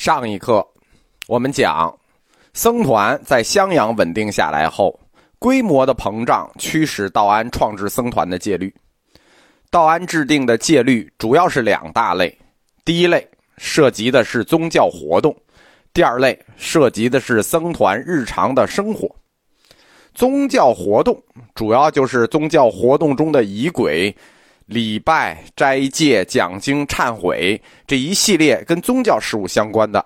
上一课，我们讲，僧团在襄阳稳定下来后，规模的膨胀驱使道安创制僧团的戒律。道安制定的戒律主要是两大类：第一类涉及的是宗教活动，第二类涉及的是僧团日常的生活。宗教活动主要就是宗教活动中的仪轨。礼拜、斋戒、讲经、忏悔这一系列跟宗教事务相关的；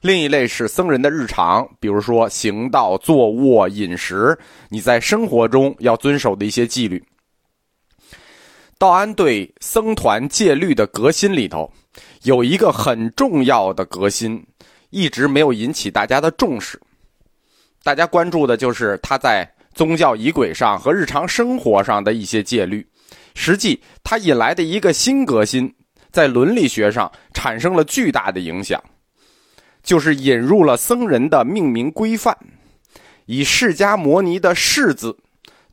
另一类是僧人的日常，比如说行道、坐卧、饮食，你在生活中要遵守的一些纪律。道安对僧团戒律的革新里头，有一个很重要的革新，一直没有引起大家的重视。大家关注的就是他在宗教仪轨上和日常生活上的一些戒律。实际，它引来的一个新革新，在伦理学上产生了巨大的影响，就是引入了僧人的命名规范，以释迦摩尼的“释”字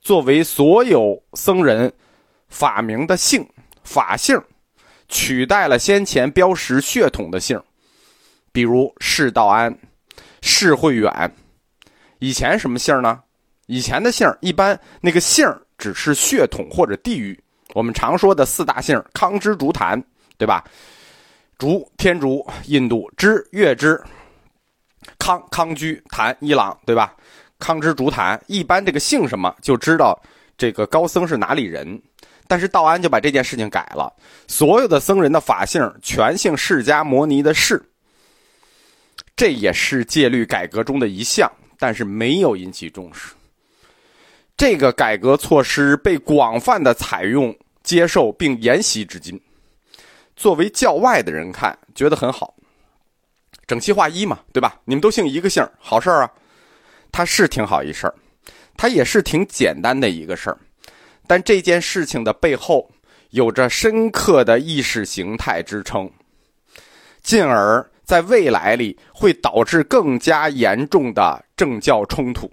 作为所有僧人法名的姓法姓，取代了先前标识血统的姓，比如释道安、释慧远。以前什么姓呢？以前的姓一般那个姓只是血统或者地域。我们常说的四大姓康之竹坛，对吧？竹天竺，印度之月之康康居坛伊朗，对吧？康之竹坛一般这个姓什么就知道这个高僧是哪里人。但是道安就把这件事情改了，所有的僧人的法姓全姓释迦摩尼的释。这也是戒律改革中的一项，但是没有引起重视。这个改革措施被广泛的采用、接受并沿袭至今。作为教外的人看，觉得很好，整齐划一嘛，对吧？你们都姓一个姓，好事儿啊。它是挺好一事儿，它也是挺简单的一个事儿。但这件事情的背后有着深刻的意识形态支撑，进而在未来里会导致更加严重的政教冲突。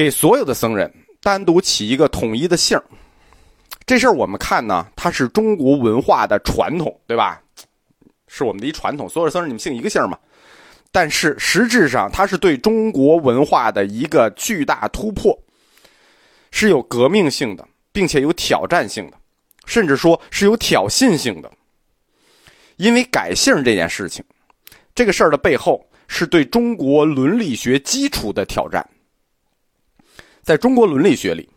给所有的僧人单独起一个统一的姓这事儿我们看呢，它是中国文化的传统，对吧？是我们的一传统，所有僧人你们姓一个姓嘛。但是实质上，它是对中国文化的一个巨大突破，是有革命性的，并且有挑战性的，甚至说是有挑衅性的。因为改姓这件事情，这个事儿的背后是对中国伦理学基础的挑战。在中国伦理学里，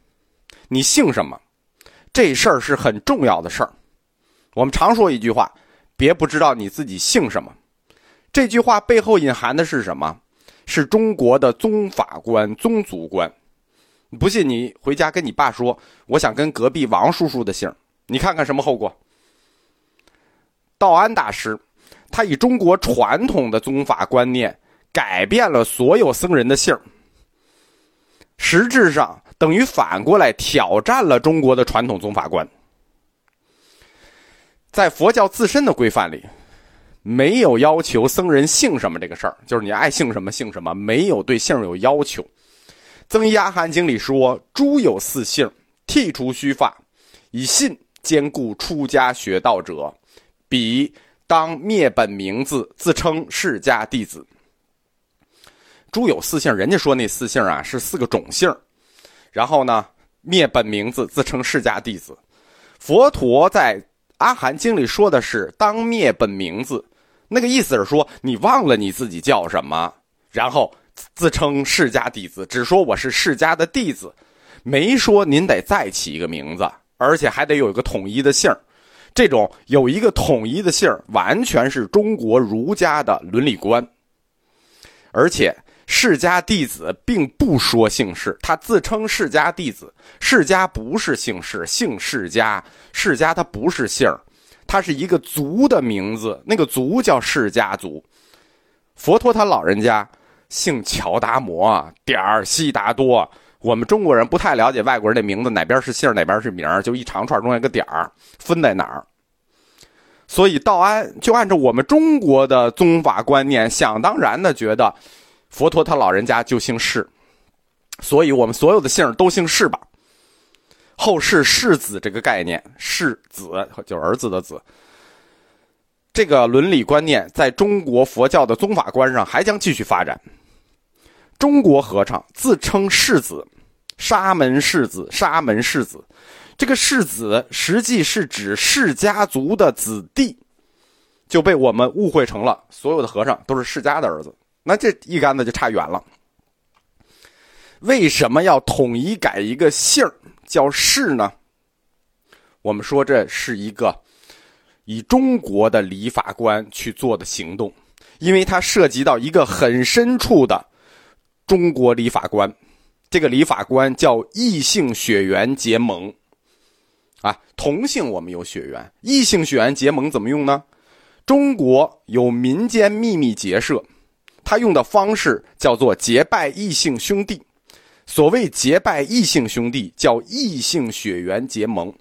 你姓什么，这事儿是很重要的事儿。我们常说一句话：“别不知道你自己姓什么。”这句话背后隐含的是什么？是中国的宗法观、宗族观。不信你回家跟你爸说：“我想跟隔壁王叔叔的姓。”你看看什么后果？道安大师，他以中国传统的宗法观念改变了所有僧人的姓实质上等于反过来挑战了中国的传统宗法观。在佛教自身的规范里，没有要求僧人姓什么这个事儿，就是你爱姓什么姓什么，没有对姓有要求。《增一阿含经》里说：“诸有四姓，剃除须发，以信兼顾出家学道者，彼当灭本名字，自称释迦弟子。”诸有四姓，人家说那四姓啊是四个种姓，然后呢灭本名字，自称释迦弟子。佛陀在阿含经里说的是当灭本名字，那个意思是说你忘了你自己叫什么，然后自称释迦弟子，只说我是释迦的弟子，没说您得再起一个名字，而且还得有一个统一的姓这种有一个统一的姓完全是中国儒家的伦理观，而且。释迦弟子并不说姓氏，他自称释迦弟子。释迦不是姓氏，姓释迦。释迦他不是姓他是一个族的名字，那个族叫释迦族。佛陀他老人家姓乔达摩，点儿悉达多。我们中国人不太了解外国人的名字，哪边是姓哪边是名就一长串中间一个点儿，分在哪儿。所以道安就按照我们中国的宗法观念，想当然的觉得。佛陀他老人家就姓释，所以我们所有的姓都姓释吧。后世世子这个概念，世子就是儿子的子，这个伦理观念在中国佛教的宗法观上还将继续发展。中国和尚自称世子，沙门世子，沙门世子。这个世子实际是指释家族的子弟，就被我们误会成了所有的和尚都是释家的儿子。那这一竿子就差远了。为什么要统一改一个姓儿叫氏呢？我们说这是一个以中国的礼法观去做的行动，因为它涉及到一个很深处的中国礼法观。这个礼法观叫异性血缘结盟。啊，同性我们有血缘，异性血缘结盟怎么用呢？中国有民间秘密结社，他用的方式叫做结拜异性兄弟。所谓结拜异性兄弟，叫异性血缘结盟。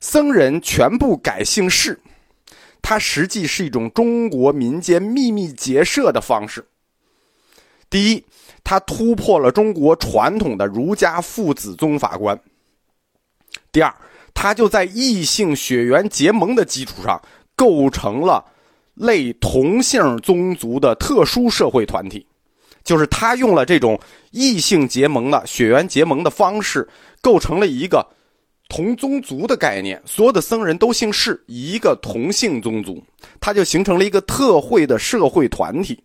僧人全部改姓氏，它实际是一种中国民间秘密结社的方式。第一，它突破了中国传统的儒家父子宗法观；第二，它就在异性血缘结盟的基础上，构成了类同姓宗族的特殊社会团体。就是他用了这种异性结盟的血缘结盟的方式，构成了一个。同宗族的概念，所有的僧人都姓释，一个同姓宗族，他就形成了一个特惠的社会团体。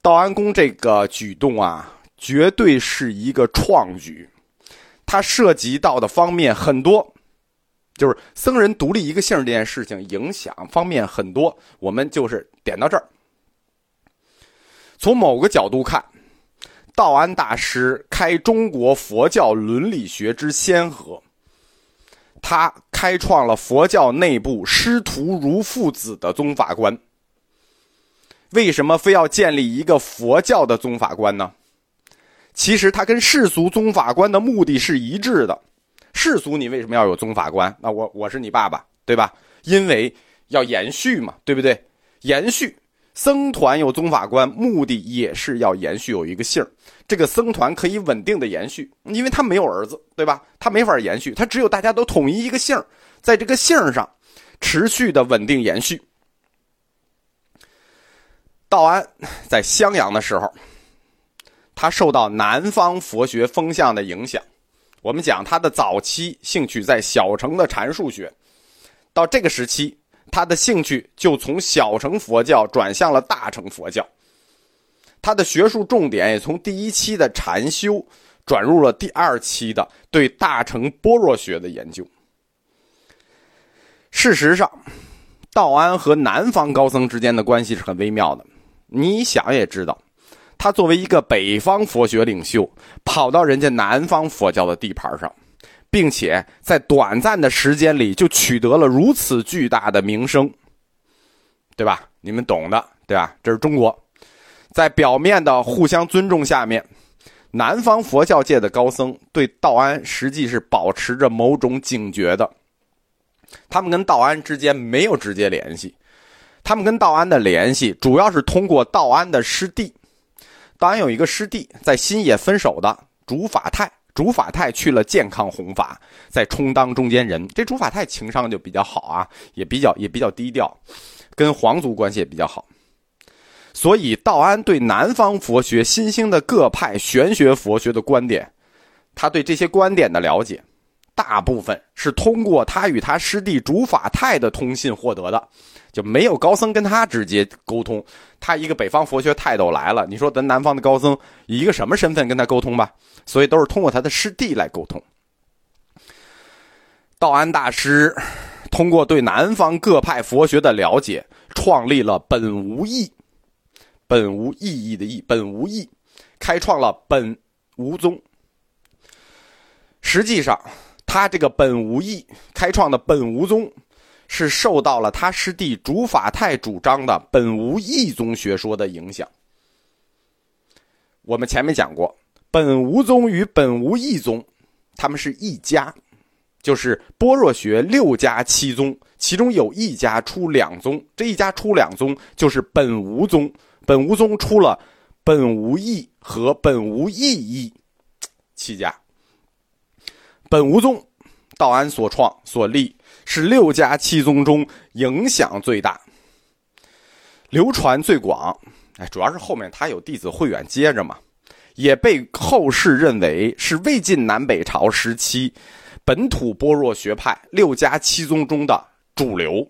道安公这个举动啊，绝对是一个创举，它涉及到的方面很多，就是僧人独立一个姓这件事情影响方面很多，我们就是点到这儿。从某个角度看。道安大师开中国佛教伦理学之先河，他开创了佛教内部师徒如父子的宗法观。为什么非要建立一个佛教的宗法观呢？其实他跟世俗宗法观的目的是一致的。世俗你为什么要有宗法观？那我我是你爸爸，对吧？因为要延续嘛，对不对？延续。僧团有宗法观，目的也是要延续有一个姓这个僧团可以稳定的延续，因为他没有儿子，对吧？他没法延续，他只有大家都统一一个姓在这个姓上持续的稳定延续。道安在襄阳的时候，他受到南方佛学风向的影响。我们讲他的早期兴趣在小乘的禅术学，到这个时期。他的兴趣就从小乘佛教转向了大乘佛教，他的学术重点也从第一期的禅修转入了第二期的对大乘般若学的研究。事实上，道安和南方高僧之间的关系是很微妙的。你想也知道，他作为一个北方佛学领袖，跑到人家南方佛教的地盘上。并且在短暂的时间里就取得了如此巨大的名声，对吧？你们懂的，对吧？这是中国，在表面的互相尊重下面，南方佛教界的高僧对道安实际是保持着某种警觉的。他们跟道安之间没有直接联系，他们跟道安的联系主要是通过道安的师弟。当然有一个师弟在新野分手的竺法泰。竺法泰去了健康弘法，在充当中间人。这竺法泰情商就比较好啊，也比较也比较低调，跟皇族关系也比较好。所以道安对南方佛学新兴的各派玄学佛学的观点，他对这些观点的了解，大部分是通过他与他师弟竺法泰的通信获得的。就没有高僧跟他直接沟通，他一个北方佛学泰斗来了，你说咱南方的高僧以一个什么身份跟他沟通吧？所以都是通过他的师弟来沟通。道安大师通过对南方各派佛学的了解，创立了本无义，本无意义的义，本无义，开创了本无宗。实际上，他这个本无义开创的本无宗。是受到了他师弟竺法泰主张的本无义宗学说的影响。我们前面讲过，本无宗与本无义宗，他们是一家，就是般若学六家七宗，其中有一家出两宗，这一家出两宗就是本无宗。本无宗出了本无义和本无义义七家。本无宗，道安所创所立。是六家七宗中影响最大、流传最广。哎，主要是后面他有弟子慧远接着嘛，也被后世认为是魏晋南北朝时期本土般若学派六家七宗中的主流。